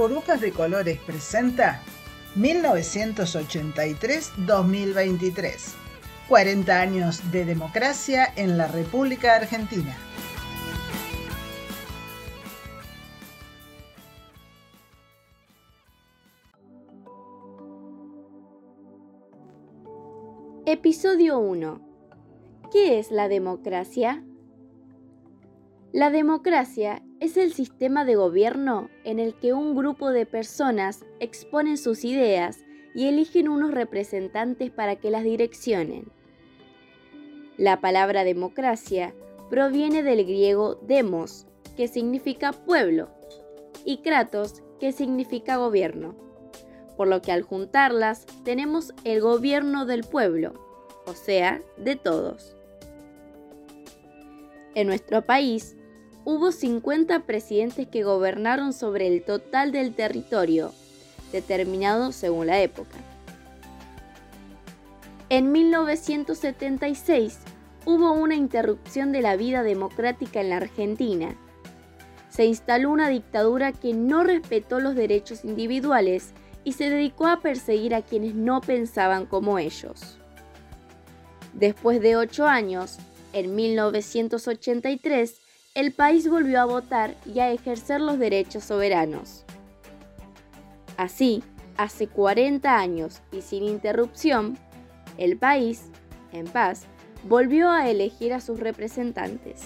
Burbujas de Colores presenta 1983-2023. 40 años de democracia en la República Argentina. Episodio 1. ¿Qué es la democracia? La democracia es el sistema de gobierno en el que un grupo de personas exponen sus ideas y eligen unos representantes para que las direccionen. La palabra democracia proviene del griego demos, que significa pueblo, y kratos, que significa gobierno, por lo que al juntarlas tenemos el gobierno del pueblo, o sea, de todos. En nuestro país, hubo 50 presidentes que gobernaron sobre el total del territorio, determinado según la época. En 1976 hubo una interrupción de la vida democrática en la Argentina. Se instaló una dictadura que no respetó los derechos individuales y se dedicó a perseguir a quienes no pensaban como ellos. Después de ocho años, en 1983, el país volvió a votar y a ejercer los derechos soberanos. Así, hace 40 años y sin interrupción, el país, en paz, volvió a elegir a sus representantes.